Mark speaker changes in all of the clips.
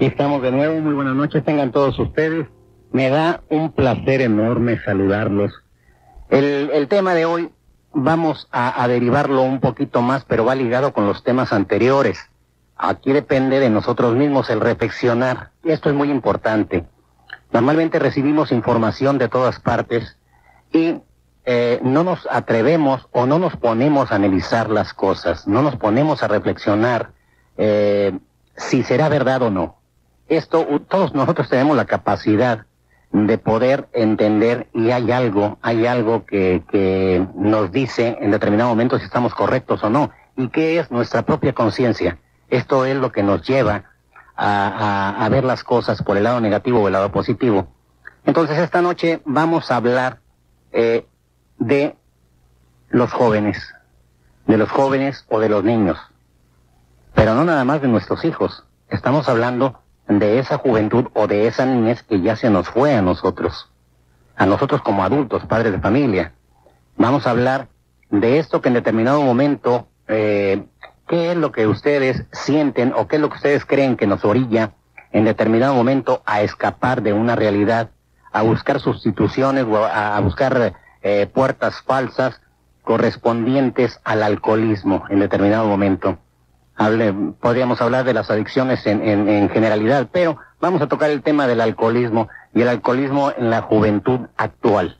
Speaker 1: Aquí estamos de nuevo, muy buenas noches, tengan todos ustedes. Me da un placer enorme saludarlos. El, tema de hoy vamos a, derivarlo un poquito más, pero va ligado con los temas anteriores. Aquí depende de nosotros mismos el reflexionar. Esto es muy importante. Normalmente recibimos información de todas partes y eh, no nos atrevemos o no nos ponemos a analizar las cosas, no nos ponemos a reflexionar eh, si será verdad o no esto, todos nosotros tenemos la capacidad de poder entender y hay algo, hay algo que, que nos dice en determinado momento si estamos correctos o no. ¿Y qué es nuestra propia conciencia? Esto es lo que nos lleva a, a, ver las cosas por el lado negativo o el lado positivo. Entonces esta noche vamos a hablar eh, de los jóvenes, de los jóvenes o de los niños, pero no nada más de nuestros hijos. Estamos hablando de esa juventud o de esa niñez que ya se nos fue a nosotros, a nosotros como adultos, padres de familia. Vamos a hablar de esto que en determinado momento, eh, qué es lo que ustedes sienten o qué es lo que ustedes creen que nos orilla en determinado momento a escapar de una realidad, a buscar sustituciones o a, buscar eh, puertas falsas correspondientes al alcoholismo en determinado momento podríamos hablar de las adicciones en, generalidad, pero vamos a tocar el tema del alcoholismo y el alcoholismo en la juventud actual.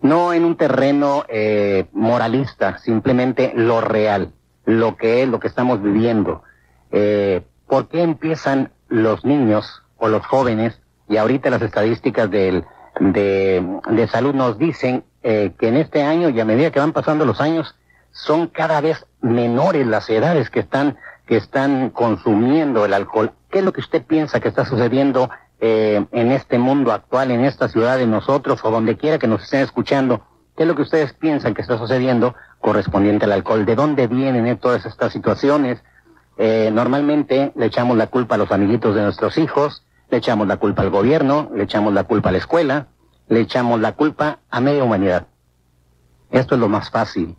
Speaker 1: No en un terreno eh, moralista, simplemente lo real, lo que es, lo que estamos viviendo. Eh, ¿Por qué empiezan los niños o los jóvenes, y ahorita las estadísticas de, de salud nos dicen eh, que en este año y a medida que van pasando los años, son cada vez menores las edades que están, que están consumiendo el alcohol. ¿Qué es lo que usted piensa que está sucediendo eh, en este mundo actual, en esta ciudad de nosotros o donde quiera que nos estén escuchando? ¿Qué es lo que ustedes piensan que está sucediendo correspondiente al alcohol? ¿De dónde vienen todas estas situaciones? Eh, normalmente le echamos la culpa a los amiguitos de nuestros hijos, le echamos la culpa al gobierno, le echamos la culpa a la escuela, le echamos la culpa a media humanidad. Esto es lo más fácil.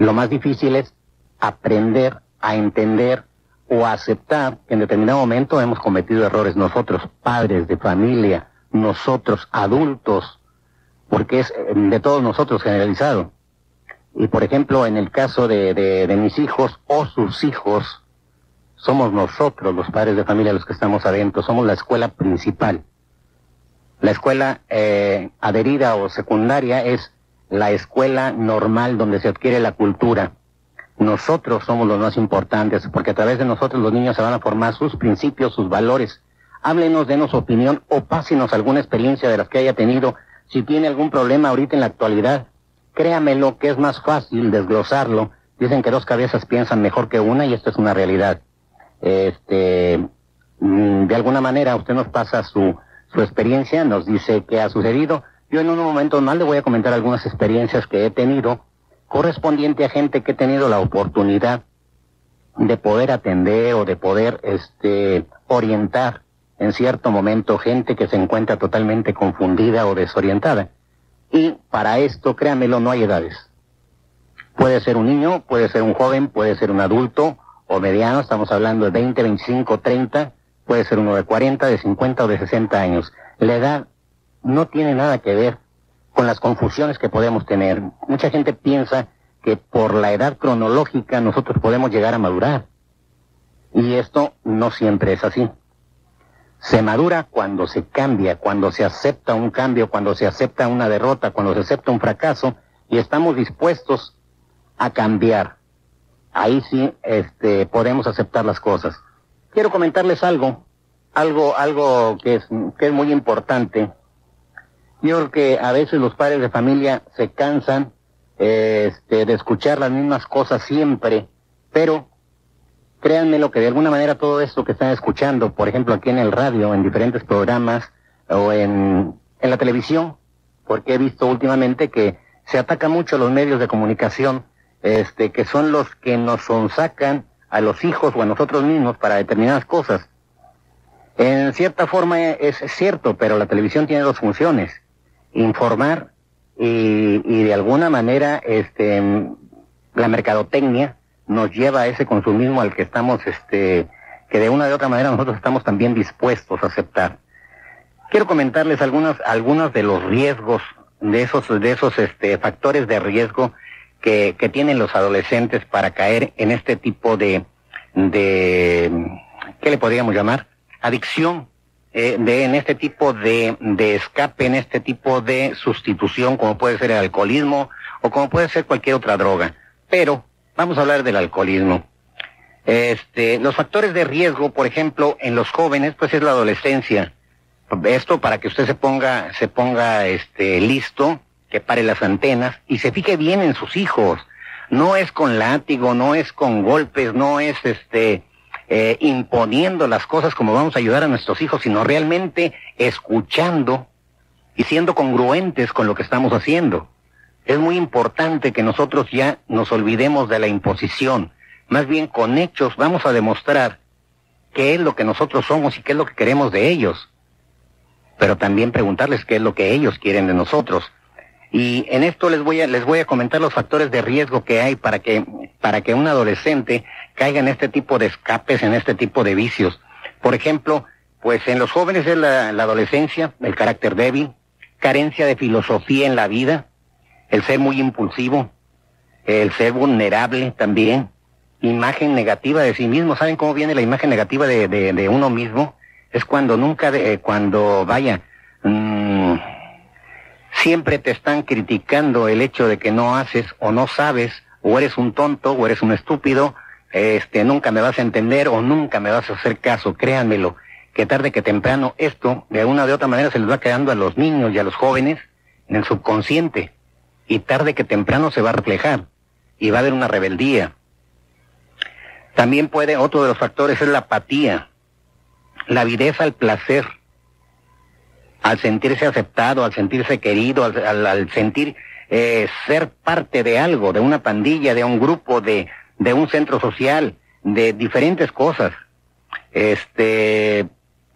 Speaker 1: Lo más difícil es aprender a entender o a aceptar que en determinado momento hemos cometido errores nosotros, padres de familia, nosotros adultos, porque es eh, de todos nosotros generalizado. Y por ejemplo, en el caso de, de, mis hijos o sus hijos, somos nosotros, los padres de familia, los que estamos adentro, somos la escuela principal. La escuela eh, adherida o secundaria es la escuela normal donde se adquiere la cultura. Nosotros somos los más importantes porque a través de nosotros los niños se van a formar sus principios, sus valores. Háblenos, denos opinión o pásenos alguna experiencia de las que haya tenido. Si tiene algún problema ahorita en la actualidad, créamelo que es más fácil desglosarlo. Dicen que dos cabezas piensan mejor que una y esto es una realidad. Este, mm, de alguna manera usted nos pasa su, su experiencia, nos dice qué ha sucedido yo en un momento más le voy a comentar algunas experiencias que he tenido correspondiente a gente que he tenido la oportunidad de poder atender o de poder este orientar en cierto momento gente que se encuentra totalmente confundida o desorientada. Y para esto, créanmelo, no hay edades. Puede ser un niño, puede ser un joven, puede ser un adulto o mediano, estamos hablando de 20, 25, 30, puede ser uno de 40, de 50 o de 60 años. La edad no tiene nada que ver con las confusiones que podemos tener. Mucha gente piensa que por la edad cronológica nosotros podemos llegar a madurar. Y esto no siempre es así. Se madura cuando se cambia, cuando se acepta un cambio, cuando se acepta una derrota, cuando se acepta un fracaso y estamos dispuestos a cambiar, ahí sí este, podemos aceptar las cosas. Quiero comentarles algo, algo, algo que es, que es muy importante. Yo creo que a veces los padres de familia se cansan este, de escuchar las mismas cosas siempre, pero créanme lo que de alguna manera todo esto que están escuchando, por ejemplo aquí en el radio, en diferentes programas o en, en la televisión, porque he visto últimamente que se ataca mucho a los medios de comunicación, este, que son los que nos sonsacan a los hijos o a nosotros mismos para determinadas cosas. En cierta forma es cierto, pero la televisión tiene dos funciones, informar y, y de alguna manera este, la mercadotecnia nos lleva a ese consumismo al que estamos, este, que de una de otra manera nosotros estamos también dispuestos a aceptar. Quiero comentarles algunos, algunos de los riesgos, de esos, de esos este, factores de riesgo que, que tienen los adolescentes para caer en este tipo de, de, ¿qué le podríamos llamar? Adicción, eh, de, en este tipo de, de escape, en este tipo de sustitución, como puede ser el alcoholismo o como puede ser cualquier otra droga. Pero, vamos a hablar del alcoholismo. Este, los factores de riesgo, por ejemplo, en los jóvenes, pues es la adolescencia. Esto para que usted se ponga, se ponga, este, listo, que pare las antenas y se fije bien en sus hijos. No es con látigo, no es con golpes, no es, este, eh, imponiendo las cosas como vamos a ayudar a nuestros hijos, sino realmente escuchando y siendo congruentes con lo que estamos haciendo. Es muy importante que nosotros ya nos olvidemos de la imposición. Más bien con hechos vamos a demostrar qué es lo que nosotros somos y qué es lo que queremos de ellos. Pero también preguntarles qué es lo que ellos quieren de nosotros. Y en esto les voy a, les voy a comentar los factores de riesgo que hay para que, para que un adolescente caiga en este tipo de escapes, en este tipo de vicios. Por ejemplo, pues en los jóvenes es la, la adolescencia, el carácter débil, carencia de filosofía en la vida, el ser muy impulsivo, el ser vulnerable también, imagen negativa de sí mismo. ¿Saben cómo viene la imagen negativa de, de, de uno mismo? Es cuando nunca, de, cuando vaya, siempre te están criticando el hecho de que no haces o no sabes, o eres un tonto, o eres un estúpido, este, nunca me vas a entender o nunca me vas a hacer caso, créanmelo, que tarde que temprano esto, de una de otra manera, se les va quedando a los niños y a los jóvenes en el subconsciente y tarde que temprano se va a reflejar y va a haber una rebeldía. También puede, otro de los factores es la apatía, la avidez al placer, al sentirse aceptado, al sentirse querido, al, al, al sentir eh, ser parte de algo, de una pandilla, de un grupo, de, de un centro social, de diferentes cosas. Este,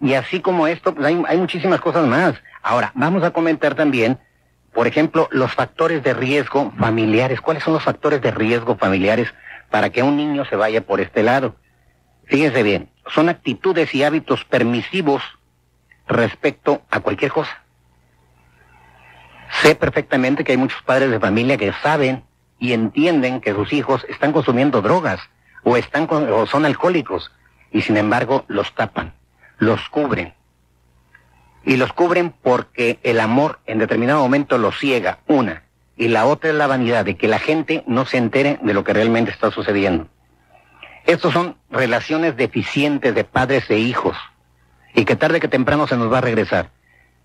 Speaker 1: y así como esto, pues hay, hay muchísimas cosas más. Ahora, vamos a comentar también por ejemplo, los factores de riesgo familiares. ¿Cuáles son los factores de riesgo familiares para que un niño se vaya por este lado? Fíjense bien, son actitudes y hábitos permisivos respecto a cualquier cosa. Sé perfectamente que hay muchos padres de familia que saben y entienden que sus hijos están consumiendo drogas o están con, o son alcohólicos y sin embargo los tapan, los cubren, y los cubren porque el amor en determinado momento los ciega, una, y la otra es la vanidad de que la gente no se entere de lo que realmente está sucediendo. Estos son relaciones deficientes de padres e hijos y que tarde que temprano se nos va a regresar.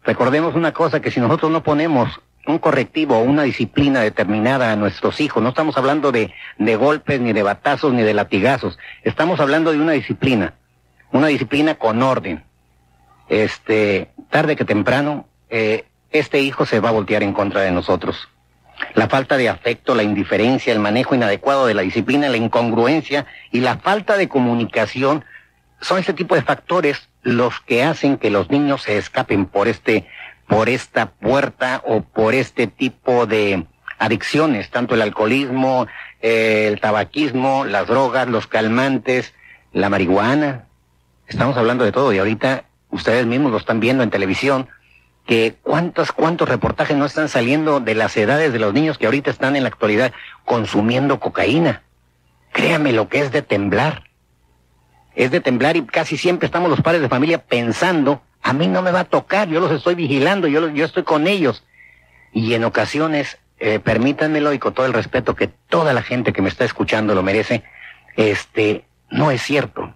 Speaker 1: Recordemos una cosa, que si nosotros no ponemos un correctivo o una disciplina determinada a nuestros hijos, no estamos hablando de, de golpes, ni de batazos, ni de latigazos, estamos hablando de una disciplina, una disciplina con orden, este, tarde que temprano, eh, este hijo se va a voltear en contra de nosotros. La falta de afecto, la indiferencia, el manejo inadecuado de la disciplina, la incongruencia y la falta de comunicación son este tipo de factores los que hacen que los niños se escapen por este, por esta puerta o por este tipo de adicciones, tanto el alcoholismo, el tabaquismo, las drogas, los calmantes, la marihuana. Estamos hablando de todo y ahorita ustedes mismos lo están viendo en televisión, que cuántos, cuántos reportajes no están saliendo de las edades de los niños que ahorita están en la actualidad consumiendo cocaína. Créame lo que es de temblar. Es de temblar y casi siempre estamos los padres de familia pensando, a mí no me va a tocar, yo los estoy vigilando, yo, yo estoy con ellos. Y en ocasiones eh, permítanmelo y con todo el respeto que toda la gente que me está escuchando lo merece, este, no es cierto.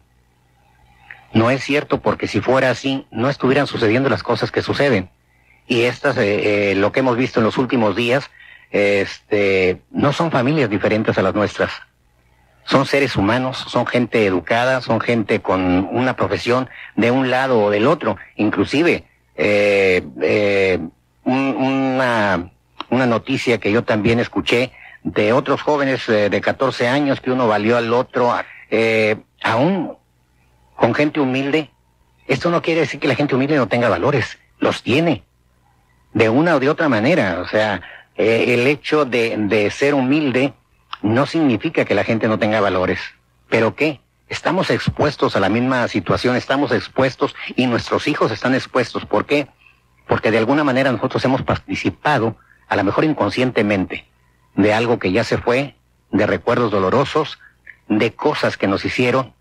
Speaker 1: No es cierto porque si fuera así, no estuvieran sucediendo las cosas que suceden. Y estas, eh, eh, lo que hemos visto en los últimos días, este, no son familias diferentes a las nuestras. Son seres humanos, son gente educada, son gente con una profesión de un lado o del otro. Inclusive, eh, eh, una, una noticia que yo también escuché de otros jóvenes eh, de 14 años que uno valió al otro, eh, aún con gente humilde. Esto no quiere decir que la gente humilde no tenga valores, los tiene, de una o de otra manera. O sea, eh, el hecho de, de ser humilde no significa que la gente no tenga valores. ¿Pero qué? Estamos expuestos a la misma situación, estamos expuestos y nuestros hijos están expuestos. ¿Por qué? Porque de alguna manera nosotros hemos participado, a lo mejor inconscientemente, de algo que ya se fue, de recuerdos dolorosos, de cosas que nos hicieron,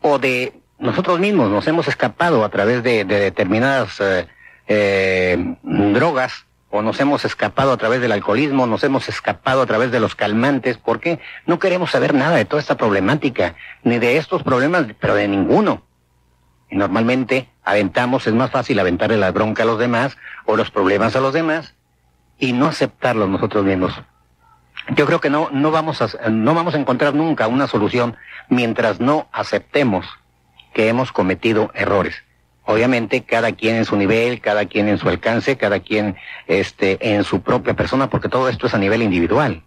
Speaker 1: o de nosotros mismos nos hemos escapado a través de, de determinadas eh, eh, drogas, o nos hemos escapado a través del alcoholismo, nos hemos escapado a través de los calmantes, porque no queremos saber nada de toda esta problemática, ni de estos problemas, pero de ninguno. Y normalmente aventamos, es más fácil aventarle la bronca a los demás o los problemas a los demás y no aceptarlos nosotros mismos. Yo creo que no, no vamos a, no vamos a encontrar nunca una solución mientras no aceptemos que hemos cometido errores. Obviamente cada quien en su nivel, cada quien en su alcance, cada quien este en su propia persona, porque todo esto es a nivel individual.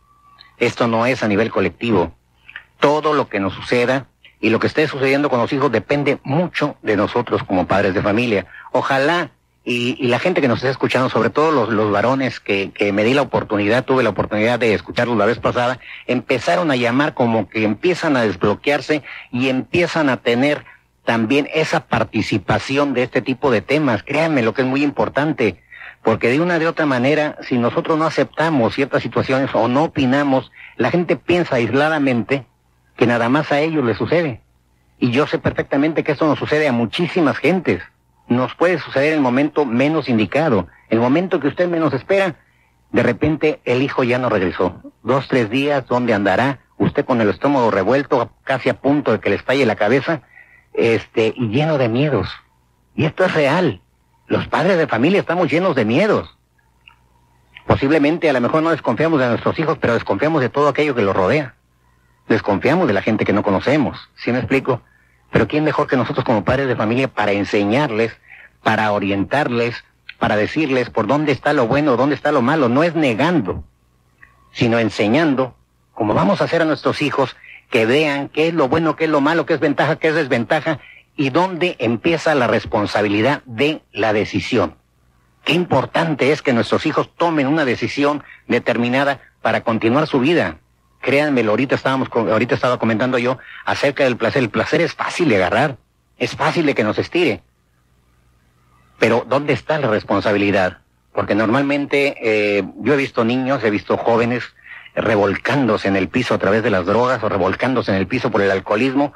Speaker 1: Esto no es a nivel colectivo. Todo lo que nos suceda y lo que esté sucediendo con los hijos depende mucho de nosotros como padres de familia. Ojalá y, y la gente que nos esté escuchando, sobre todo los, los varones que, que me di la oportunidad, tuve la oportunidad de escucharlos la vez pasada, empezaron a llamar como que empiezan a desbloquearse y empiezan a tener también esa participación de este tipo de temas. Créanme lo que es muy importante, porque de una de otra manera, si nosotros no aceptamos ciertas situaciones o no opinamos, la gente piensa aisladamente que nada más a ellos les sucede. Y yo sé perfectamente que esto nos sucede a muchísimas gentes. Nos puede suceder el momento menos indicado, el momento que usted menos espera. De repente el hijo ya no regresó. Dos, tres días, ¿dónde andará? Usted con el estómago revuelto, casi a punto de que le estalle la cabeza, este, y lleno de miedos. Y esto es real. Los padres de familia estamos llenos de miedos. Posiblemente a lo mejor no desconfiamos de nuestros hijos, pero desconfiamos de todo aquello que los rodea. Desconfiamos de la gente que no conocemos. ¿Sí me explico? Pero ¿quién mejor que nosotros como padres de familia para enseñarles, para orientarles, para decirles por dónde está lo bueno, dónde está lo malo? No es negando, sino enseñando, como vamos a hacer a nuestros hijos, que vean qué es lo bueno, qué es lo malo, qué es ventaja, qué es desventaja y dónde empieza la responsabilidad de la decisión. Qué importante es que nuestros hijos tomen una decisión determinada para continuar su vida. Créanmelo, ahorita estábamos, ahorita estaba comentando yo acerca del placer. El placer es fácil de agarrar, es fácil de que nos estire. Pero ¿dónde está la responsabilidad? Porque normalmente eh, yo he visto niños, he visto jóvenes revolcándose en el piso a través de las drogas o revolcándose en el piso por el alcoholismo,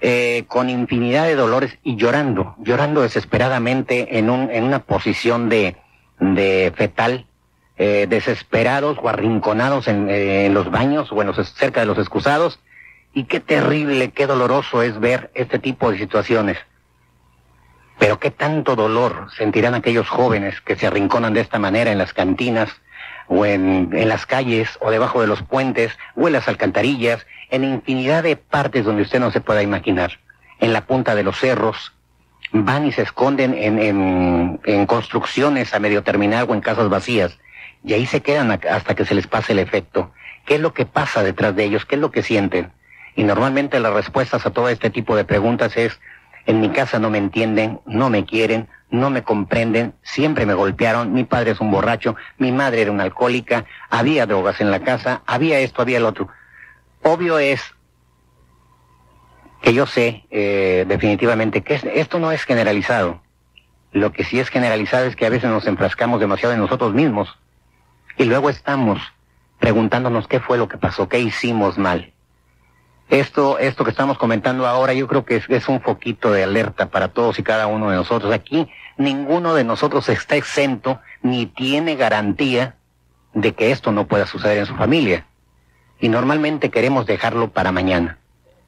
Speaker 1: eh, con infinidad de dolores y llorando, llorando desesperadamente en, un, en una posición de, de fetal, eh, desesperados o arrinconados en, eh, en los baños o en los, cerca de los excusados. Y qué terrible, qué doloroso es ver este tipo de situaciones. Pero qué tanto dolor sentirán aquellos jóvenes que se arrinconan de esta manera en las cantinas, o en, en las calles, o debajo de los puentes, o en las alcantarillas, en infinidad de partes donde usted no se pueda imaginar. En la punta de los cerros, van y se esconden en, en, en construcciones a medio terminar o en casas vacías, y ahí se quedan hasta que se les pase el efecto. ¿Qué es lo que pasa detrás de ellos? ¿Qué es lo que sienten? Y normalmente las respuestas a todo este tipo de preguntas es, en mi casa no me entienden, no me quieren, no me comprenden, siempre me golpearon, mi padre es un borracho, mi madre era una alcohólica, había drogas en la casa, había esto, había el otro. Obvio es que yo sé eh, definitivamente que esto no es generalizado. Lo que sí es generalizado es que a veces nos enfrascamos demasiado en nosotros mismos y luego estamos preguntándonos qué fue lo que pasó, qué hicimos mal. Esto, esto que estamos comentando ahora, yo creo que es, es, un foquito de alerta para todos y cada uno de nosotros. Aquí ninguno de nosotros está exento ni tiene garantía de que esto no pueda suceder en su familia. Y normalmente queremos dejarlo para mañana.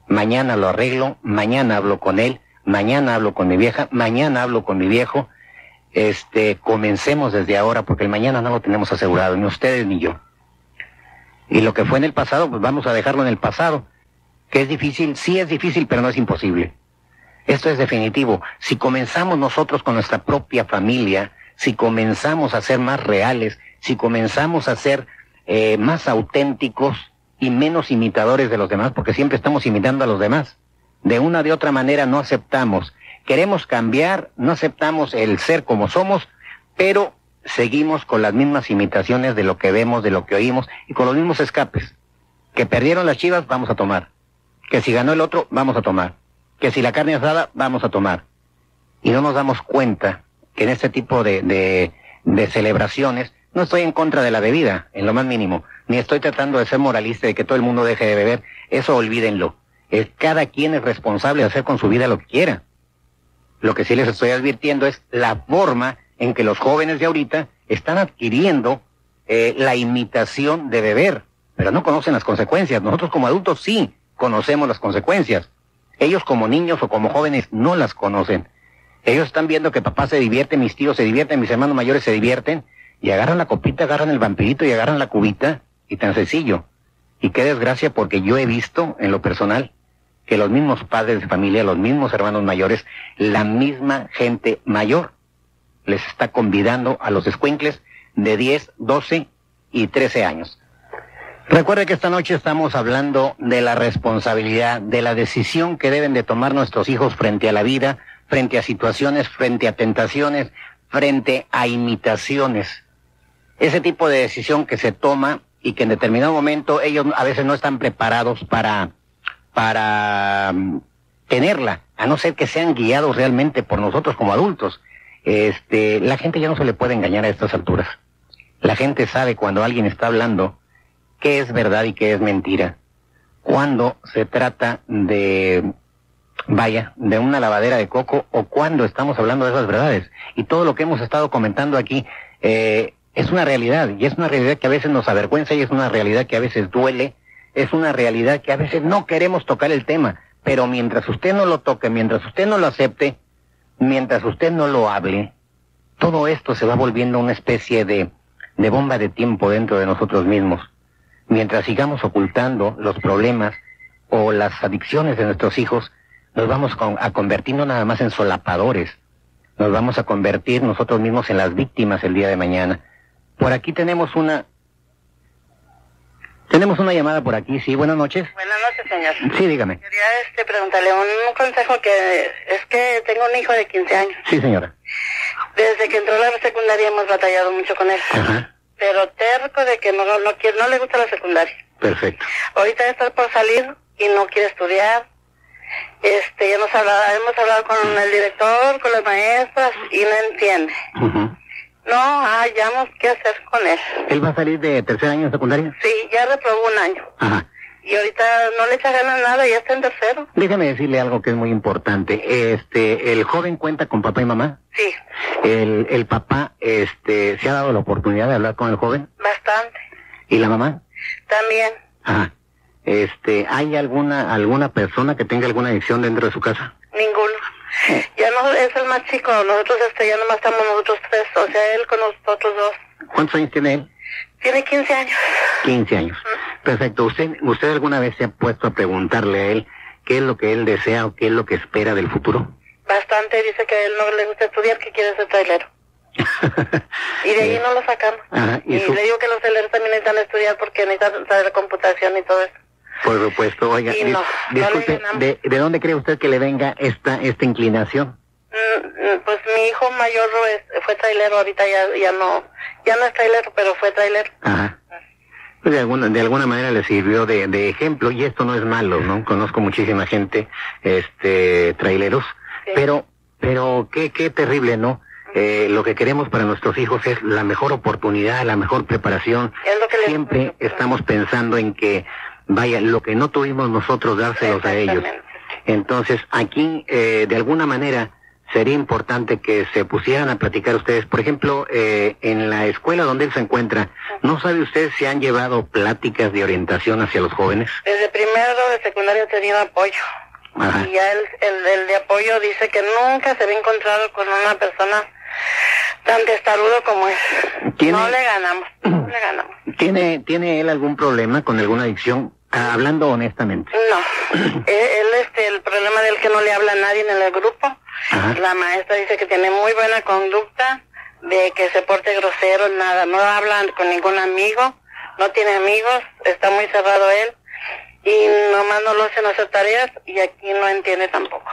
Speaker 1: Mañana lo arreglo, mañana hablo con él, mañana hablo con mi vieja, mañana hablo con mi viejo. Este, comencemos desde ahora porque el mañana no lo tenemos asegurado, ni ustedes ni yo. Y lo que fue en el pasado, pues vamos a dejarlo en el pasado. Que es difícil, sí es difícil, pero no es imposible. Esto es definitivo. Si comenzamos nosotros con nuestra propia familia, si comenzamos a ser más reales, si comenzamos a ser eh, más auténticos y menos imitadores de los demás, porque siempre estamos imitando a los demás. De una de otra manera no aceptamos. Queremos cambiar, no aceptamos el ser como somos, pero seguimos con las mismas imitaciones de lo que vemos, de lo que oímos y con los mismos escapes. Que perdieron las chivas, vamos a tomar. Que si ganó el otro, vamos a tomar. Que si la carne asada, vamos a tomar. Y no nos damos cuenta que en este tipo de, de, de celebraciones no estoy en contra de la bebida, en lo más mínimo, ni estoy tratando de ser moralista de que todo el mundo deje de beber, eso olvídenlo. Es, cada quien es responsable de hacer con su vida lo que quiera. Lo que sí les estoy advirtiendo es la forma en que los jóvenes de ahorita están adquiriendo eh, la imitación de beber, pero no conocen las consecuencias. Nosotros como adultos sí conocemos las consecuencias. Ellos como niños o como jóvenes no las conocen. Ellos están viendo que papá se divierte, mis tíos se divierten, mis hermanos mayores se divierten, y agarran la copita, agarran el vampirito y agarran la cubita, y tan sencillo. Y qué desgracia porque yo he visto en lo personal que los mismos padres de familia, los mismos hermanos mayores, la misma gente mayor, les está convidando a los escuincles de 10, 12 y 13 años. Recuerde que esta noche estamos hablando de la responsabilidad, de la decisión que deben de tomar nuestros hijos frente a la vida, frente a situaciones, frente a tentaciones, frente a imitaciones. Ese tipo de decisión que se toma y que en determinado momento ellos a veces no están preparados para, para mm, tenerla, a no ser que sean guiados realmente por nosotros como adultos. Este, la gente ya no se le puede engañar a estas alturas. La gente sabe cuando alguien está hablando qué es verdad y qué es mentira. Cuando se trata de, vaya, de una lavadera de coco o cuando estamos hablando de esas verdades. Y todo lo que hemos estado comentando aquí eh, es una realidad y es una realidad que a veces nos avergüenza y es una realidad que a veces duele. Es una realidad que a veces no queremos tocar el tema. Pero mientras usted no lo toque, mientras usted no lo acepte, mientras usted no lo hable, todo esto se va volviendo una especie de, de bomba de tiempo dentro de nosotros mismos. Mientras sigamos ocultando los problemas o las adicciones de nuestros hijos, nos vamos a convertir no nada más en solapadores, nos vamos a convertir nosotros mismos en las víctimas el día de mañana. Por aquí tenemos una... Tenemos una llamada por aquí, sí, buenas noches.
Speaker 2: Buenas noches, señor.
Speaker 1: Sí, dígame.
Speaker 2: Quería este, preguntarle un, consejo que es que tengo un hijo de 15 años.
Speaker 1: Sí, señora.
Speaker 2: Desde que entró a la secundaria hemos batallado mucho con él.
Speaker 1: Ajá.
Speaker 2: Pero terco de que no, no, quiere, no le gusta la secundaria.
Speaker 1: Perfecto.
Speaker 2: Ahorita está por salir y no quiere estudiar. Este, ya hemos hablado, hemos hablado con el director, con las maestras y no entiende. No hallamos qué hacer con él.
Speaker 1: ¿Él va a salir de tercer año de secundaria?
Speaker 2: Sí, ya reprobó un año.
Speaker 1: Ajá.
Speaker 2: Y ahorita no le echa ganas nada, ya está en tercero.
Speaker 1: Déjame decirle algo que es muy importante. Este, el joven cuenta con papá y mamá.
Speaker 2: Sí,
Speaker 1: El, el papá, este, se ha dado la oportunidad de hablar con el joven.
Speaker 2: bastante.
Speaker 1: ¿Y la mamá?
Speaker 2: También.
Speaker 1: Ajá. Este, ¿hay alguna, alguna persona que tenga alguna adicción dentro de su casa?
Speaker 2: Ninguno. Ya no es el más chico, nosotros este, ya nomás estamos nosotros tres, o sea, él con nosotros dos.
Speaker 1: ¿Cuántos años tiene él?
Speaker 2: Tiene 15 años.
Speaker 1: 15 años. Perfecto. ¿Usted, ¿Usted alguna vez se ha puesto a preguntarle a él qué es lo que él desea o qué es lo que espera del futuro?
Speaker 2: Bastante, dice que a él no le gusta estudiar, que quiere ser trailero. Y de ahí no lo sacamos.
Speaker 1: Ajá, ¿y
Speaker 2: y
Speaker 1: su-
Speaker 2: le digo que los traileros también necesitan estudiar porque necesitan saber computación y todo eso.
Speaker 1: Por supuesto. Oiga, dis-
Speaker 2: no,
Speaker 1: disculpe. ¿de, ¿de dónde cree usted que le venga esta, esta inclinación?
Speaker 2: Mm, mm, Pues mi hijo mayor es- fue trailero, ahorita ya, ya no, ya no es trailero, pero fue trailero.
Speaker 1: Ajá. Pues de alguna, de alguna manera le sirvió de, de ejemplo y esto no es malo, ¿no? Conozco muchísima gente, este, traileros,
Speaker 2: Sí.
Speaker 1: pero, pero qué, qué terrible, ¿no? Eh, lo que queremos para nuestros hijos es la mejor oportunidad, la mejor preparación.
Speaker 2: Es lo que les-
Speaker 1: Siempre estamos pensando en que, vaya, lo que no tuvimos nosotros dárselos a ellos. Entonces, aquí, eh, de alguna manera, sería importante que se pusieran a platicar ustedes. Por ejemplo, eh, en la escuela donde él se encuentra, ¿no sabe usted si han llevado pláticas de orientación hacia los jóvenes?
Speaker 2: Desde primero de secundaria he tenido apoyo.
Speaker 1: Ajá.
Speaker 2: Y ya el, el, el de apoyo dice que nunca se había encontrado con una persona tan testarudo como es.
Speaker 1: ¿Tiene-
Speaker 2: No le ganamos, no le ganamos.
Speaker 1: ¿Tiene, ¿Tiene él algún problema con alguna adicción? Ah, hablando honestamente.
Speaker 2: No, él, él, este, el problema de él que no le habla a nadie en el grupo.
Speaker 1: Ajá.
Speaker 2: La maestra dice que tiene muy buena conducta, de que se porte grosero, nada, no habla con ningún amigo, no tiene amigos, está muy cerrado él y nomás no lo hacen hacer tareas y aquí no entiende tampoco.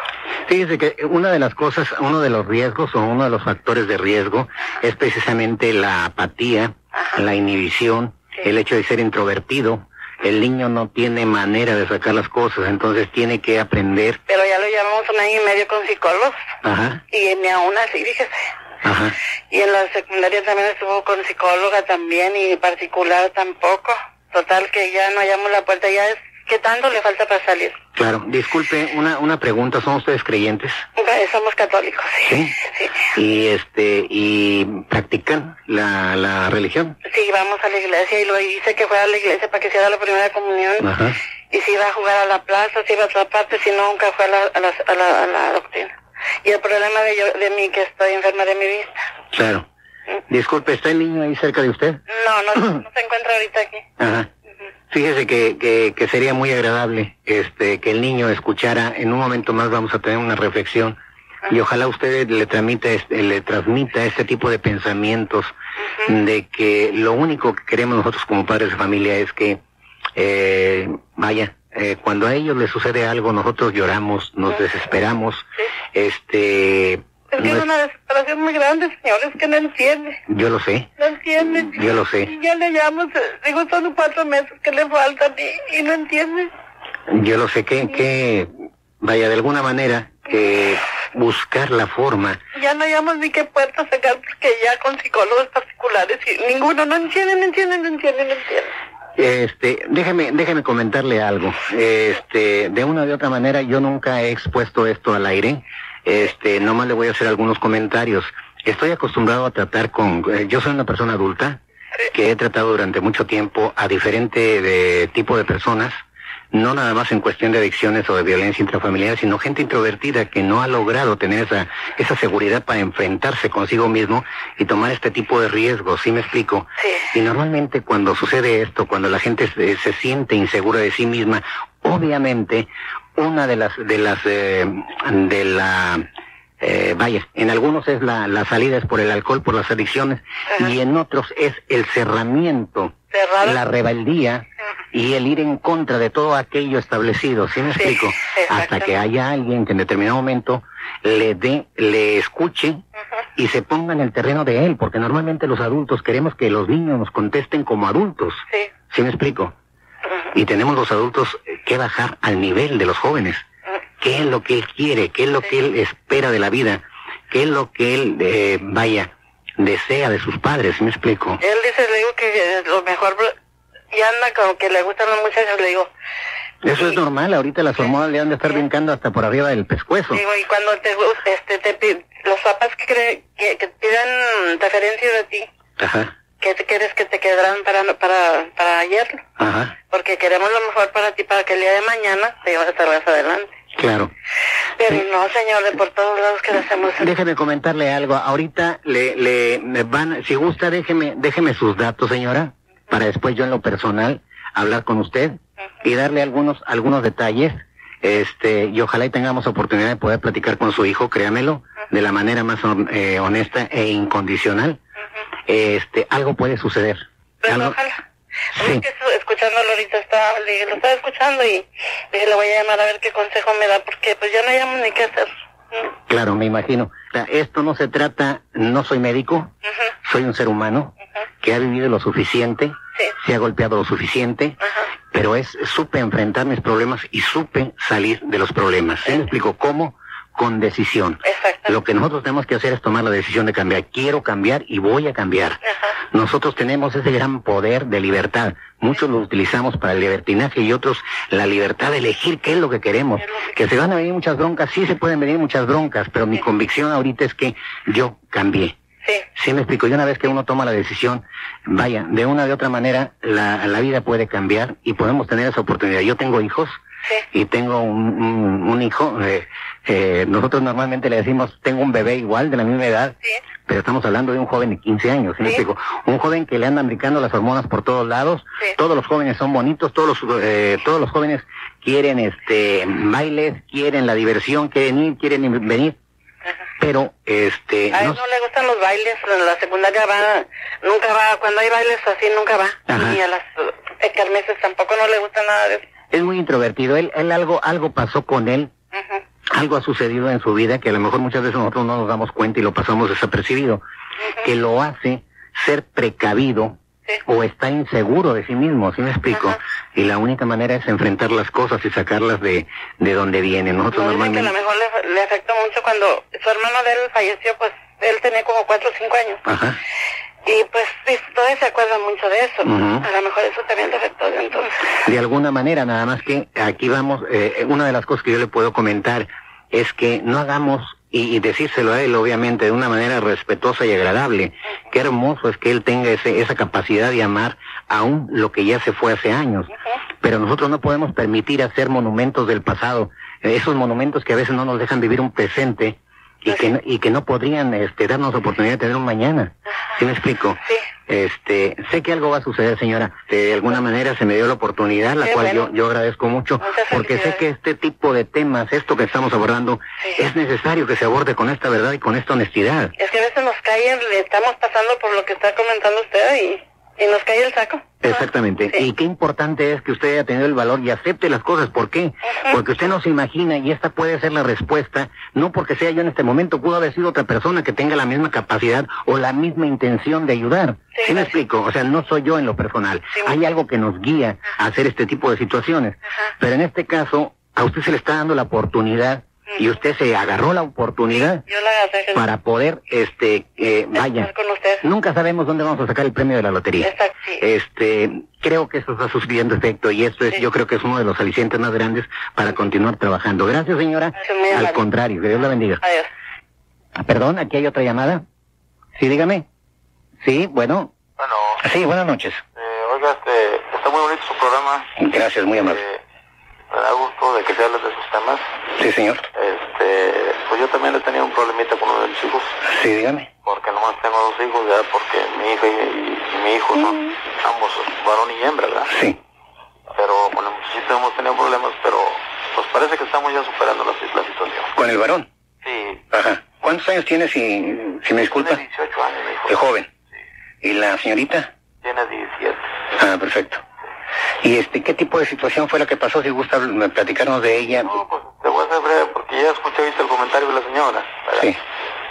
Speaker 1: Fíjese que una de las cosas, uno de los riesgos o uno de los factores de riesgo es precisamente la apatía,
Speaker 2: Ajá.
Speaker 1: la inhibición,
Speaker 2: Sí.
Speaker 1: el hecho de ser introvertido. El niño no tiene manera de sacar las cosas, entonces tiene que aprender.
Speaker 2: Pero ya lo llevamos un año y medio con psicólogos
Speaker 1: Ajá,
Speaker 2: y ni aún así, fíjese.
Speaker 1: ajá.
Speaker 2: Y en la secundaria también estuvo con psicóloga también y particular tampoco. Total que ya no hallamos la puerta, ya es que tanto le falta para salir.
Speaker 1: Claro, disculpe, una, una pregunta, ¿son ustedes creyentes?
Speaker 2: Somos católicos, sí.
Speaker 1: Sí.
Speaker 2: Sí,
Speaker 1: Y este, y practican la, la religión.
Speaker 2: Sí, vamos a la iglesia y lo dice que fue a la iglesia para que se haga la primera comunión.
Speaker 1: Ajá.
Speaker 2: Y si iba a jugar a la plaza, si iba a otra parte, si no, nunca fue a la, a la, a la, a la doctrina. Y el problema de, yo, de mí que estoy enferma de mi vista.
Speaker 1: Claro. Disculpe, ¿está el niño ahí cerca de usted?
Speaker 2: No, no, no se encuentra ahorita aquí.
Speaker 1: Ajá. Fíjese que, que, que sería muy agradable este que el niño escuchara. En un momento más vamos a tener una reflexión y ojalá usted le transmita este, le transmita este tipo de pensamientos de que lo único que queremos nosotros como padres de familia es que eh, vaya eh, cuando a ellos les sucede algo nosotros lloramos nos desesperamos este
Speaker 2: Es que
Speaker 1: no
Speaker 2: es
Speaker 1: es-
Speaker 2: una desesperación muy grande, señores, que no entiende.
Speaker 1: yo lo sé
Speaker 2: No entiende.
Speaker 1: Yo lo sé.
Speaker 2: Y ya le llamo, digo, son cuatro meses que le faltan y, y no entiende.
Speaker 1: Yo lo sé que, que vaya de alguna manera que buscar la forma.
Speaker 2: Ya no hayamos ni qué puerta sacar porque ya con psicólogos particulares y ninguno no entiende, no entiende, no entiende, no entiende.
Speaker 1: Este, déjeme, déjeme comentarle algo. Este, de una u otra manera, yo nunca he expuesto esto al aire. Este, nomás le voy a hacer algunos comentarios. Estoy acostumbrado a tratar con, eh, yo soy una persona adulta que he tratado durante mucho tiempo a diferente de tipo de personas, no nada más en cuestión de adicciones o de violencia intrafamiliar, sino gente introvertida que no ha logrado tener esa, esa seguridad para enfrentarse consigo mismo y tomar este tipo de riesgos, ¿sí me explico?
Speaker 2: Sí.
Speaker 1: Y normalmente cuando sucede esto, cuando la gente se, se siente insegura de sí misma, obviamente una de las de las eh, de la eh, vaya, en algunos es la, la salida es por el alcohol, por las adicciones,
Speaker 2: Ajá.
Speaker 1: y en otros es el cerramiento,
Speaker 2: Cerrado.
Speaker 1: la rebeldía y el ir en contra de todo aquello establecido, ¿sí me
Speaker 2: Sí,
Speaker 1: explico? Hasta que haya alguien que en determinado momento le dé, le escuche y se ponga en el terreno de él, porque normalmente los adultos queremos que los niños nos contesten como adultos.
Speaker 2: Sí.
Speaker 1: ¿Sí me explico? Y tenemos los adultos eh, que bajar al nivel de los jóvenes. ¿Qué es lo que él quiere? ¿Qué es lo que él espera de la vida? ¿Qué es lo que él, eh, vaya, desea de sus padres? ¿Sí me explico?
Speaker 2: Él dice, le digo que eh, lo mejor, y anda como que le gustan los muchachos, le digo,
Speaker 1: Eso es normal, ahorita las hormonas le han de estar brincando hasta por arriba del pescuezo.
Speaker 2: digo, y cuando te, este, te los papás que, creen, que, que piden referencia de ti,
Speaker 1: Ajá,
Speaker 2: que te quieres que te quedarán para, para, para ayer,
Speaker 1: ajá,
Speaker 2: porque queremos lo mejor para ti, para que el día de mañana te salgas adelante.
Speaker 1: claro.
Speaker 2: Pero no, señor, de por todos lados que le hacemos.
Speaker 1: Déjeme comentarle algo. Ahorita le, le me van, si gusta, déjeme, déjeme sus datos, señora, para después yo en lo personal hablar con usted y darle algunos, algunos detalles. Este, y ojalá y tengamos oportunidad de poder platicar con su hijo, créamelo, de la manera más eh, honesta e incondicional. Este, algo puede suceder.
Speaker 2: Pero
Speaker 1: Algo-
Speaker 2: ojalá.
Speaker 1: Sí.
Speaker 2: Es que escuchándolo ahorita estaba, lo estaba escuchando y dije, le voy a llamar a ver qué consejo me da, porque pues ya no hayamos ni qué hacer.
Speaker 1: Claro, me imagino. Esto no se trata, no soy médico,
Speaker 2: ujú,
Speaker 1: soy un ser humano
Speaker 2: ujú.
Speaker 1: que ha vivido lo suficiente,
Speaker 2: Sí.
Speaker 1: se ha golpeado lo suficiente,
Speaker 2: Ajá.
Speaker 1: pero es supe enfrentar mis problemas y supe salir de los problemas. ¿Sí me explico cómo? Con decisión. Lo que nosotros tenemos que hacer es tomar la decisión de cambiar. Quiero cambiar y voy a cambiar.
Speaker 2: Ajá.
Speaker 1: Nosotros tenemos ese gran poder de libertad. Muchos lo utilizamos para el libertinaje y otros la libertad de elegir qué es lo que queremos.
Speaker 2: ¿Qué es lo que
Speaker 1: Que se van a venir muchas broncas, sí se pueden venir muchas broncas, pero mi convicción ahorita es que yo cambié.
Speaker 2: Sí.
Speaker 1: Sí me explico, y una vez que uno toma la decisión, vaya, de una de otra manera, la, la vida puede cambiar y podemos tener esa oportunidad. Yo tengo hijos
Speaker 2: Sí.
Speaker 1: y tengo un, un, un hijo, eh, eh, nosotros normalmente le decimos, tengo un bebé igual, de la misma edad,
Speaker 2: Sí.
Speaker 1: pero estamos hablando de un joven de 15 años, ¿sí? Un joven que le andan brincando las hormonas por todos lados, todos los jóvenes son bonitos, todos los, eh, todos los jóvenes quieren este bailes, quieren la diversión, quieren ir, quieren ir- venir, pero este...
Speaker 2: A él
Speaker 1: no-
Speaker 2: no le gustan los bailes, la secundaria va, nunca va, cuando hay bailes así nunca va.
Speaker 1: Ajá.
Speaker 2: Y a las eh, kermeses tampoco no le gusta nada de eso.
Speaker 1: Es muy introvertido, él, él algo, algo pasó con él, algo ha sucedido en su vida que a lo mejor muchas veces nosotros no nos damos cuenta y lo pasamos desapercibido, que lo hace ser precavido
Speaker 2: Sí.
Speaker 1: o está inseguro de sí mismo, ¿sí me explico? Y la única manera es enfrentar las cosas y sacarlas de, de donde vienen. Nosotros
Speaker 2: No, dicen que a
Speaker 1: normalmente...
Speaker 2: lo mejor le, le afectó mucho cuando su hermano de él falleció, pues él tenía como cuatro o cinco años.
Speaker 1: Ajá.
Speaker 2: Y pues sí, todavía se acuerda mucho de eso. A lo mejor eso también afectó de entonces.
Speaker 1: De alguna manera, nada más que aquí vamos, eh, una de las cosas que yo le puedo comentar es que no hagamos, y, y decírselo a él obviamente de una manera respetuosa y agradable, qué hermoso es que él tenga ese, esa capacidad de amar aún lo que ya se fue hace años. Pero nosotros no podemos permitir hacer monumentos del pasado, eh, esos monumentos que a veces no nos dejan vivir un presente y que, no- y que no podrían este, darnos oportunidad de tener un mañana. ¿Sí me explico?
Speaker 2: Sí.
Speaker 1: Este, sé que algo va a suceder, señora. De alguna manera se me dio la oportunidad, la
Speaker 2: Qué
Speaker 1: cual
Speaker 2: bueno.
Speaker 1: yo, yo agradezco mucho,
Speaker 2: Muchas
Speaker 1: porque sé que este tipo de temas, esto que estamos abordando,
Speaker 2: Sí.
Speaker 1: es necesario que se aborde con esta verdad y con esta honestidad.
Speaker 2: Es que a veces nos cae, le estamos pasando por lo que está comentando usted y, y nos cae el saco.
Speaker 1: Exactamente.
Speaker 2: Sí.
Speaker 1: Y qué importante es que usted haya tenido el valor y acepte las cosas. ¿Por qué? Porque usted no se imagina y esta puede ser la respuesta, no porque sea yo en este momento, pudo haber sido otra persona que tenga la misma capacidad o la misma intención de ayudar.
Speaker 2: Sí,
Speaker 1: ¿Sí me explico? O sea, no soy yo en lo personal.
Speaker 2: Sí.
Speaker 1: Hay algo que nos guía a hacer este tipo de situaciones. Pero en este caso, a usted se le está dando la oportunidad y usted se agarró la oportunidad
Speaker 2: Yo la agarré.
Speaker 1: para poder, este, eh, vaya.
Speaker 2: Estar con usted.
Speaker 1: Nunca sabemos dónde vamos a sacar el premio de la lotería.
Speaker 2: Exacto, sí.
Speaker 1: Este, creo que esto está sucediendo efecto y esto es,
Speaker 2: Sí.
Speaker 1: yo creo que es uno de los alicientes más grandes para continuar trabajando. Gracias, señora.
Speaker 2: Gracias,
Speaker 1: Al contrario, que Dios la bendiga.
Speaker 2: Adiós.
Speaker 1: Ah, Perdón, aquí hay otra llamada. Sí, dígame. Sí, bueno.
Speaker 3: Bueno,
Speaker 1: Sí, buenas noches.
Speaker 3: eh, oiga, este, está muy bonito su programa.
Speaker 1: Gracias, muy amable.
Speaker 3: Eh, me da gusto de que se hable de esos temas.
Speaker 1: Sí, señor.
Speaker 3: Este, pues yo también he tenido un problemita con uno de mis hijos,
Speaker 1: Sí, dígame.
Speaker 3: porque nomás tengo dos hijos, ya, porque mi hija y, y mi hijo son ambos varón y hembra, ¿verdad?
Speaker 1: Sí.
Speaker 3: Pero con el muchachito hemos tenido problemas, pero pues parece que estamos ya superando la, la situación.
Speaker 1: Con el varón.
Speaker 3: Sí,
Speaker 1: Ajá. ¿Cuántos años tiene, si, si me disculpa?
Speaker 3: tiene 18 años, mi hijo.
Speaker 1: De joven.
Speaker 3: Sí,
Speaker 1: ¿Y la señorita?
Speaker 3: tiene 17.
Speaker 1: Ah, perfecto. ¿Y este, qué tipo de situación fue la que pasó? Si gusta platicarnos de ella.
Speaker 3: No, pues te voy a hacer breve porque ya escuché ahorita el comentario de la señora. ¿verdad?
Speaker 1: Sí.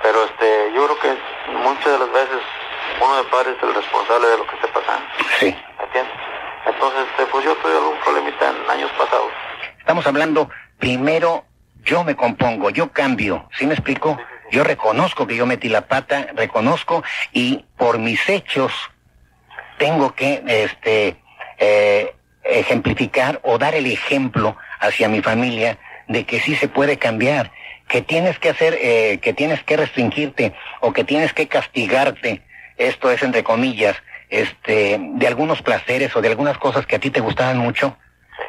Speaker 3: Pero este, yo creo que muchas de las veces uno de padre es el responsable de lo que esté pasando.
Speaker 1: Sí.
Speaker 3: ¿Me entiendes? Entonces, este, pues yo tuve algún problemita en años pasados.
Speaker 1: Estamos hablando, primero, yo me compongo, yo cambio, ¿sí me explico? Yo reconozco que yo metí la pata, reconozco y por mis hechos tengo que, este, eh, ejemplificar o dar el ejemplo hacia mi familia de que sí se puede cambiar, que tienes que hacer, eh, que tienes que restringirte o que tienes que castigarte, esto es entre comillas, este, de algunos placeres o de algunas cosas que a ti te gustaban mucho.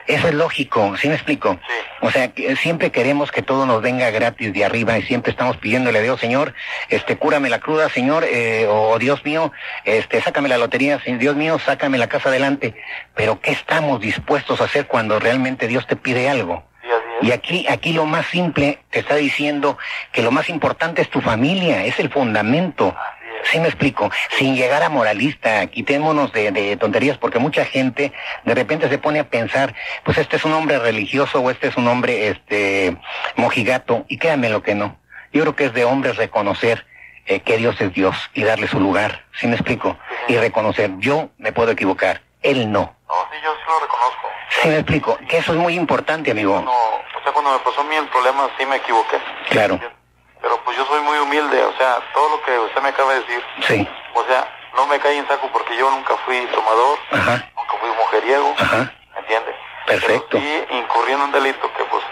Speaker 1: Eso es lógico, ¿sí me explico?
Speaker 3: Sí.
Speaker 1: O sea, que siempre queremos que todo nos venga gratis de arriba y siempre estamos pidiéndole a Dios, Señor, este, cúrame la cruda, Señor, eh, o Dios mío, este, sácame la lotería, Señor, Dios mío, sácame la casa adelante. Pero ¿qué estamos dispuestos a hacer cuando realmente Dios te pide algo? Y aquí, aquí lo más simple te está diciendo que lo más importante es tu familia, es el fundamento. Sí me explico, sin llegar a moralista, quitémonos de, de tonterías, porque mucha gente de repente se pone a pensar, pues este es un hombre religioso o este es un hombre, este, mojigato, y créanme lo que no. Yo creo que es de hombres reconocer eh, que Dios es Dios y darle su lugar, ¿sí me explico? Y reconocer, yo me puedo equivocar, él no.
Speaker 3: No, sí, yo sí lo reconozco.
Speaker 1: Sí me explico, que eso es muy importante, amigo.
Speaker 3: Uno, sea, cuando me pasó a mí el problema sí me equivoqué.
Speaker 1: Claro.
Speaker 3: Pero pues yo soy muy humilde, o sea, todo lo que usted me acaba de decir,
Speaker 1: Sí.
Speaker 3: o sea, no me cae en saco porque yo nunca fui tomador,
Speaker 1: Ajá.
Speaker 3: nunca fui mujeriego,
Speaker 1: Ajá.
Speaker 3: ¿entiendes?
Speaker 1: Perfecto.
Speaker 3: Sí incurrí en un delito que pues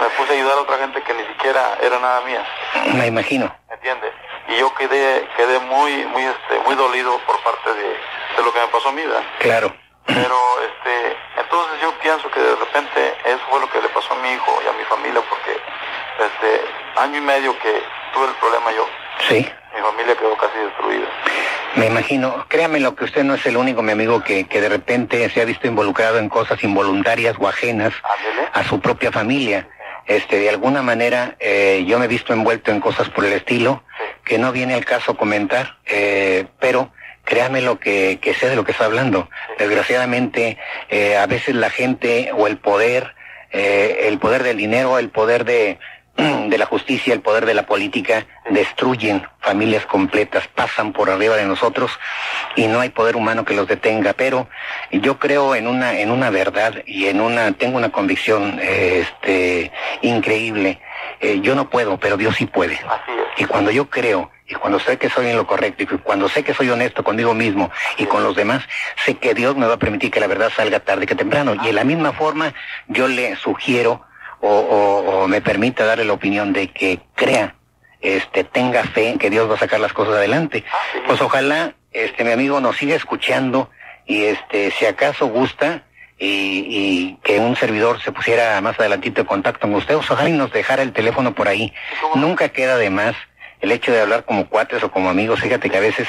Speaker 3: me puse a ayudar a otra gente que ni siquiera era nada mía,
Speaker 1: Me imagino.
Speaker 3: ¿entiendes? Y yo quedé, quedé muy, muy, este, muy dolido por parte de, de lo que me pasó a mí, ¿verdad?
Speaker 1: Claro.
Speaker 3: Pero, este, entonces yo pienso que de repente eso fue lo que le pasó a mi hijo y a mi familia porque, este, año y medio que tuve el problema yo,
Speaker 1: Sí.
Speaker 3: mi familia quedó casi destruida.
Speaker 1: Me imagino, créame lo que usted no es el único, mi amigo, que, que de repente se ha visto involucrado en cosas involuntarias o ajenas
Speaker 3: Ándele.
Speaker 1: a su propia familia. Este, de alguna manera, eh, yo me he visto envuelto en cosas por el estilo, que no viene al caso comentar, eh, pero créame lo que, que sé de lo que está hablando. Desgraciadamente, eh, a veces la gente o el poder, eh, el poder del dinero, el poder de, de la justicia, el poder de la política, destruyen familias completas, pasan por arriba de nosotros y no hay poder humano que los detenga. Pero yo creo en una, en una verdad y en una, tengo una convicción, eh, este, increíble. Eh, yo no puedo, pero Dios sí puede. Y cuando yo creo, y cuando sé que soy en lo correcto, y cuando sé que soy honesto conmigo mismo y con los demás, sé que Dios me va a permitir que la verdad salga tarde que temprano. Y de la misma forma, yo le sugiero o, o- o me permita darle la opinión de que crea, este, tenga fe que Dios va a sacar las cosas adelante. Pues ojalá, este, mi amigo nos siga escuchando y este, si acaso gusta, y, y que un servidor se pusiera más adelantito en contacto con usted, pues ojalá y nos dejara el teléfono por ahí. Nunca queda de más el hecho de hablar como cuates o como amigos. Fíjate que a veces...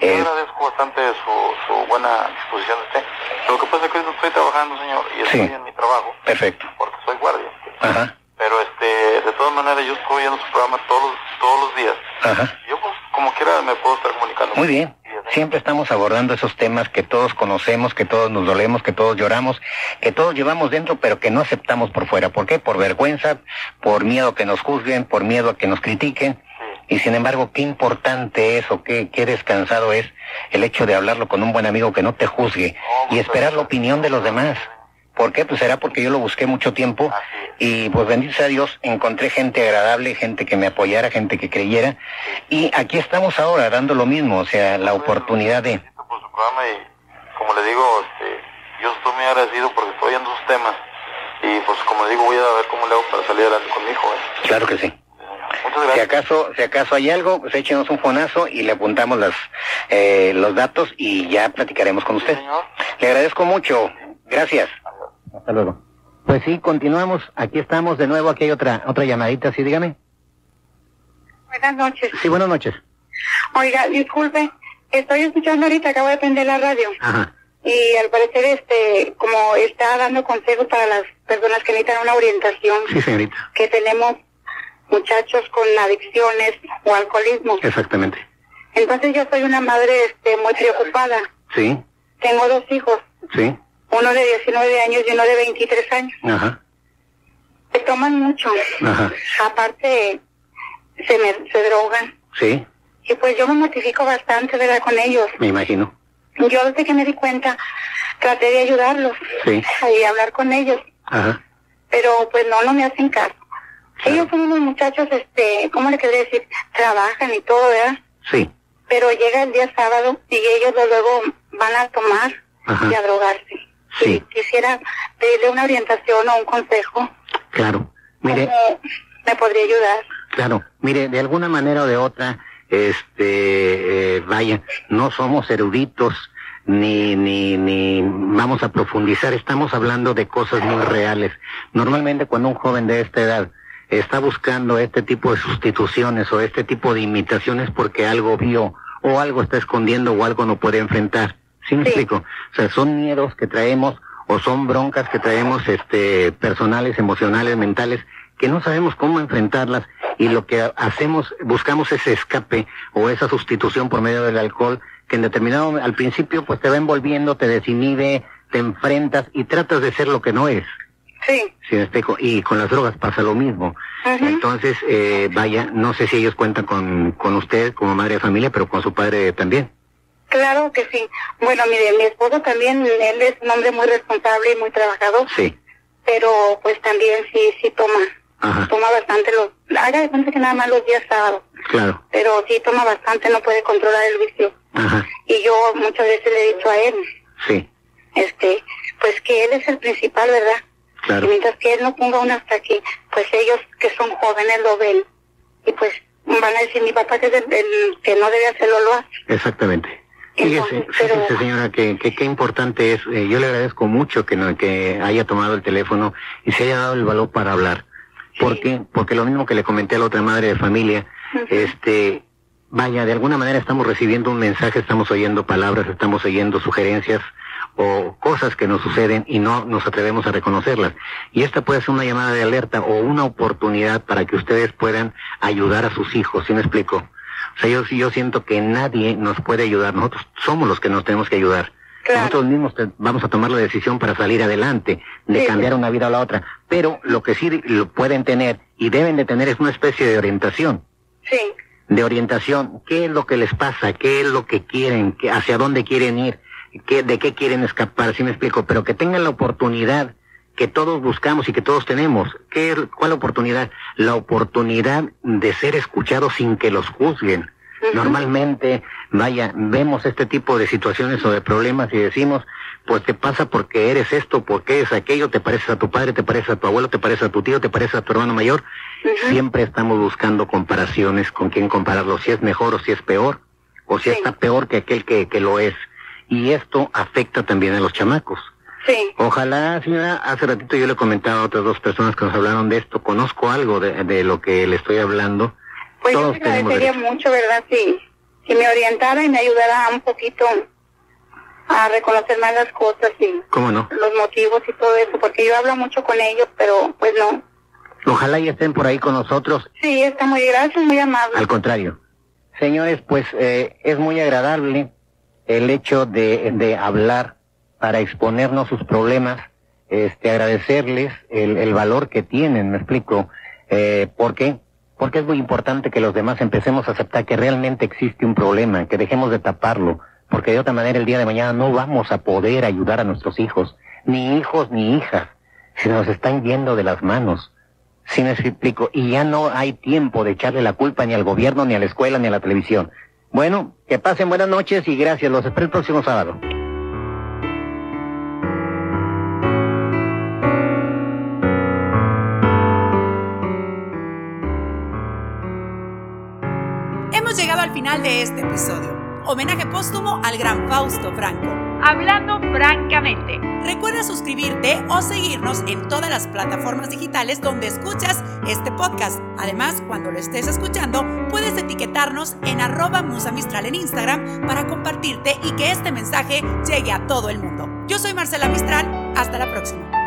Speaker 3: Yo
Speaker 1: eh,
Speaker 3: agradezco bastante su, su buena disposición de usted. Lo que pasa es que yo estoy trabajando, señor, y estoy
Speaker 1: Sí.
Speaker 3: en mi trabajo,
Speaker 1: perfecto.
Speaker 3: porque soy guardia.
Speaker 1: Ajá,
Speaker 3: Pero, este, de todas maneras, yo estoy viendo su programa todos los, todos los días.
Speaker 1: ajá.
Speaker 3: Yo, pues, como quiera, me puedo estar comunicando.
Speaker 1: Muy bien. Siempre estamos abordando esos temas que todos conocemos, que todos nos dolemos, que todos lloramos, que todos llevamos dentro, pero que no aceptamos por fuera. ¿Por qué? Por vergüenza, por miedo a que nos juzguen, por miedo a que nos critiquen. Y sin embargo, qué importante es o qué, qué descansado es el hecho de hablarlo con un buen amigo que no te juzgue y esperar la opinión de los demás. ¿Por qué? Pues será porque yo lo busqué mucho tiempo y pues bendito sea Dios, encontré gente agradable, gente que me apoyara, gente que creyera y aquí estamos ahora dando lo mismo, o sea, la oportunidad de...
Speaker 3: Por su programa y, como le digo, este, yo estoy muy agradecido porque estoy viendo sus temas. Y, pues, como le digo, voy a ver cómo le hago para salir adelante con mi hijo. ¿eh?
Speaker 1: Claro que sí.
Speaker 3: Muchas
Speaker 1: Si acaso, si acaso hay algo, pues échenos un fonazo y le apuntamos las, eh, los datos y ya platicaremos con usted. Le agradezco mucho. Gracias. Hasta luego. Pues sí, continuamos. Aquí estamos de nuevo. Aquí hay otra, otra llamadita. Sí, dígame.
Speaker 2: Buenas noches.
Speaker 1: Sí, buenas noches.
Speaker 2: Oiga, disculpe, estoy escuchando ahorita, acabo de prender la radio.
Speaker 1: Ajá.
Speaker 2: Y al parecer, este, como está dando consejos para las personas que necesitan una orientación,
Speaker 1: Sí, señorita.
Speaker 2: que tenemos muchachos con adicciones o alcoholismo.
Speaker 1: Exactamente.
Speaker 2: Entonces yo soy una madre, este, muy preocupada.
Speaker 1: Sí,
Speaker 2: Tengo dos hijos,
Speaker 1: sí.
Speaker 2: Uno de 19 años y uno de 23 años.
Speaker 1: Ajá.
Speaker 2: Se toman mucho.
Speaker 1: Ajá.
Speaker 2: Aparte, se, me, se drogan.
Speaker 1: Sí,
Speaker 2: Y pues yo me mortifico bastante, ¿verdad? Con ellos.
Speaker 1: me imagino.
Speaker 2: Yo desde que me di cuenta traté de ayudarlos
Speaker 1: Sí.
Speaker 2: y hablar con ellos,
Speaker 1: Ajá.
Speaker 2: pero pues no, no me hacen caso. Ellos son unos muchachos, este, ¿cómo le quería decir? Trabajan y todo, ¿verdad?
Speaker 1: Sí.
Speaker 2: Pero llega el día sábado y ellos lo- luego van a tomar
Speaker 1: Ajá.
Speaker 2: y a drogarse.
Speaker 1: Sí.
Speaker 2: Y quisiera pedirle una orientación o un consejo.
Speaker 1: Claro. Mire,
Speaker 2: ¿Cómo me podría ayudar?
Speaker 1: Claro, mire, de alguna manera o de otra, este, eh, vaya, no somos eruditos ni, ni, ni vamos a profundizar, estamos hablando de cosas muy reales. Normalmente cuando un joven de esta edad está buscando este tipo de sustituciones o este tipo de imitaciones porque algo vio o algo está escondiendo o algo no puede enfrentar. ¿Sí me
Speaker 2: Sí.
Speaker 1: explico? O sea, son miedos que traemos o son broncas que traemos este personales, emocionales, mentales que no sabemos cómo enfrentarlas y lo que hacemos, buscamos ese escape o esa sustitución por medio del alcohol que en determinado, al principio pues te va envolviendo, te desinhibe, te enfrentas y tratas de ser lo que no es.
Speaker 2: Sí.
Speaker 1: ¿sí? Y con las drogas pasa lo mismo. Entonces, eh, vaya, no sé si ellos cuentan con, con usted como madre de familia, pero con su padre también.
Speaker 2: Claro que sí. Bueno, mire, mi esposo también, él es un hombre muy responsable y muy trabajador.
Speaker 1: Sí,
Speaker 2: pero pues también sí, sí toma.
Speaker 1: Ajá.
Speaker 2: Toma bastante los, haga de cuenta que nada más los días sábados,
Speaker 1: Claro.
Speaker 2: pero sí toma bastante, no puede controlar el vicio.
Speaker 1: Ajá.
Speaker 2: Y yo muchas veces le he dicho a él,
Speaker 1: Sí.
Speaker 2: este, pues que él es el principal, ¿verdad?
Speaker 1: Claro.
Speaker 2: Y mientras que él no ponga una hasta aquí, pues ellos que son jóvenes lo ven. Y pues van a decir, mi papá que es el, el que no debe hacerlo, lo hace.
Speaker 1: Exactamente. Fíjese,
Speaker 2: pero-
Speaker 1: fíjese señora, que, que qué importante es, eh, yo le agradezco mucho que, no, que haya tomado el teléfono y se haya dado el valor para hablar. ¿Por qué? Porque lo mismo que le comenté a la otra madre de familia, este, vaya, de alguna manera estamos recibiendo un mensaje, estamos oyendo palabras, estamos oyendo sugerencias o cosas que nos suceden y no nos atrevemos a reconocerlas. Y esta puede ser una llamada de alerta o una oportunidad para que ustedes puedan ayudar a sus hijos, ¿sí me explico? O sea, yo, yo siento que nadie nos puede ayudar, nosotros somos los que nos tenemos que ayudar.
Speaker 2: Claro.
Speaker 1: Nosotros mismos te- vamos a tomar la decisión para salir adelante, de
Speaker 2: Sí.
Speaker 1: cambiar una vida a la otra. Pero lo que sí lo pueden tener y deben de tener es una especie de orientación.
Speaker 2: Sí,
Speaker 1: De orientación, qué es lo que les pasa, qué es lo que quieren, qué- hacia dónde quieren ir, qué, de qué quieren escapar, ¿sí me explico? Pero que tengan la oportunidad que todos buscamos y que todos tenemos. ¿Qué, es- ¿Cuál oportunidad? La oportunidad de ser escuchados sin que los juzguen. Normalmente, vaya, vemos este tipo de situaciones o de problemas y decimos, pues te pasa porque eres esto, porque eres aquello, te pareces a tu padre, te pareces a tu abuelo, te pareces a tu tío, te pareces a tu hermano mayor. Siempre estamos buscando comparaciones con quién compararlo, si es mejor o si es peor, o si
Speaker 2: Sí.
Speaker 1: está peor que aquel que, que lo es. Y esto afecta también a los chamacos.
Speaker 2: Sí,
Speaker 1: Ojalá, señora, hace ratito yo le comentaba a otras dos personas que nos hablaron de esto, conozco algo de, de lo que le estoy hablando.
Speaker 2: pues yo
Speaker 1: Todos
Speaker 2: te
Speaker 1: tenemos
Speaker 2: agradecería mucho, ¿verdad? Si, si me orientara y me ayudara un poquito a reconocer más las cosas y
Speaker 1: ¿Cómo no?
Speaker 2: los motivos y todo eso, porque yo hablo mucho con ellos, pero pues no.
Speaker 1: Ojalá y estén por ahí con nosotros
Speaker 2: Sí, está muy gracias, muy amable.
Speaker 1: Al contrario. Señores, pues eh, es muy agradable el hecho de, de hablar para exponernos sus problemas, este, agradecerles el, el valor que tienen, me explico. Eh, ¿Por qué? Porque es muy importante que los demás empecemos a aceptar que realmente existe un problema, que dejemos de taparlo, porque de otra manera el día de mañana no vamos a poder ayudar a nuestros hijos, ni hijos ni hijas, se nos están yendo de las manos. Si me explico, y ya no hay tiempo de echarle la culpa ni al gobierno, ni a la escuela, ni a la televisión. Bueno, que pasen buenas noches y gracias. Los espero el próximo sábado.
Speaker 4: Final de este episodio. Homenaje póstumo al gran Fausto Franco. Hablando francamente. Recuerda suscribirte o seguirnos en todas las plataformas digitales donde escuchas este podcast. Además, cuando lo estés escuchando, puedes etiquetarnos en arroba Musa Mistral en Instagram para compartirte y que este mensaje llegue a todo el mundo. Yo soy Marcela Mistral. Hasta la próxima.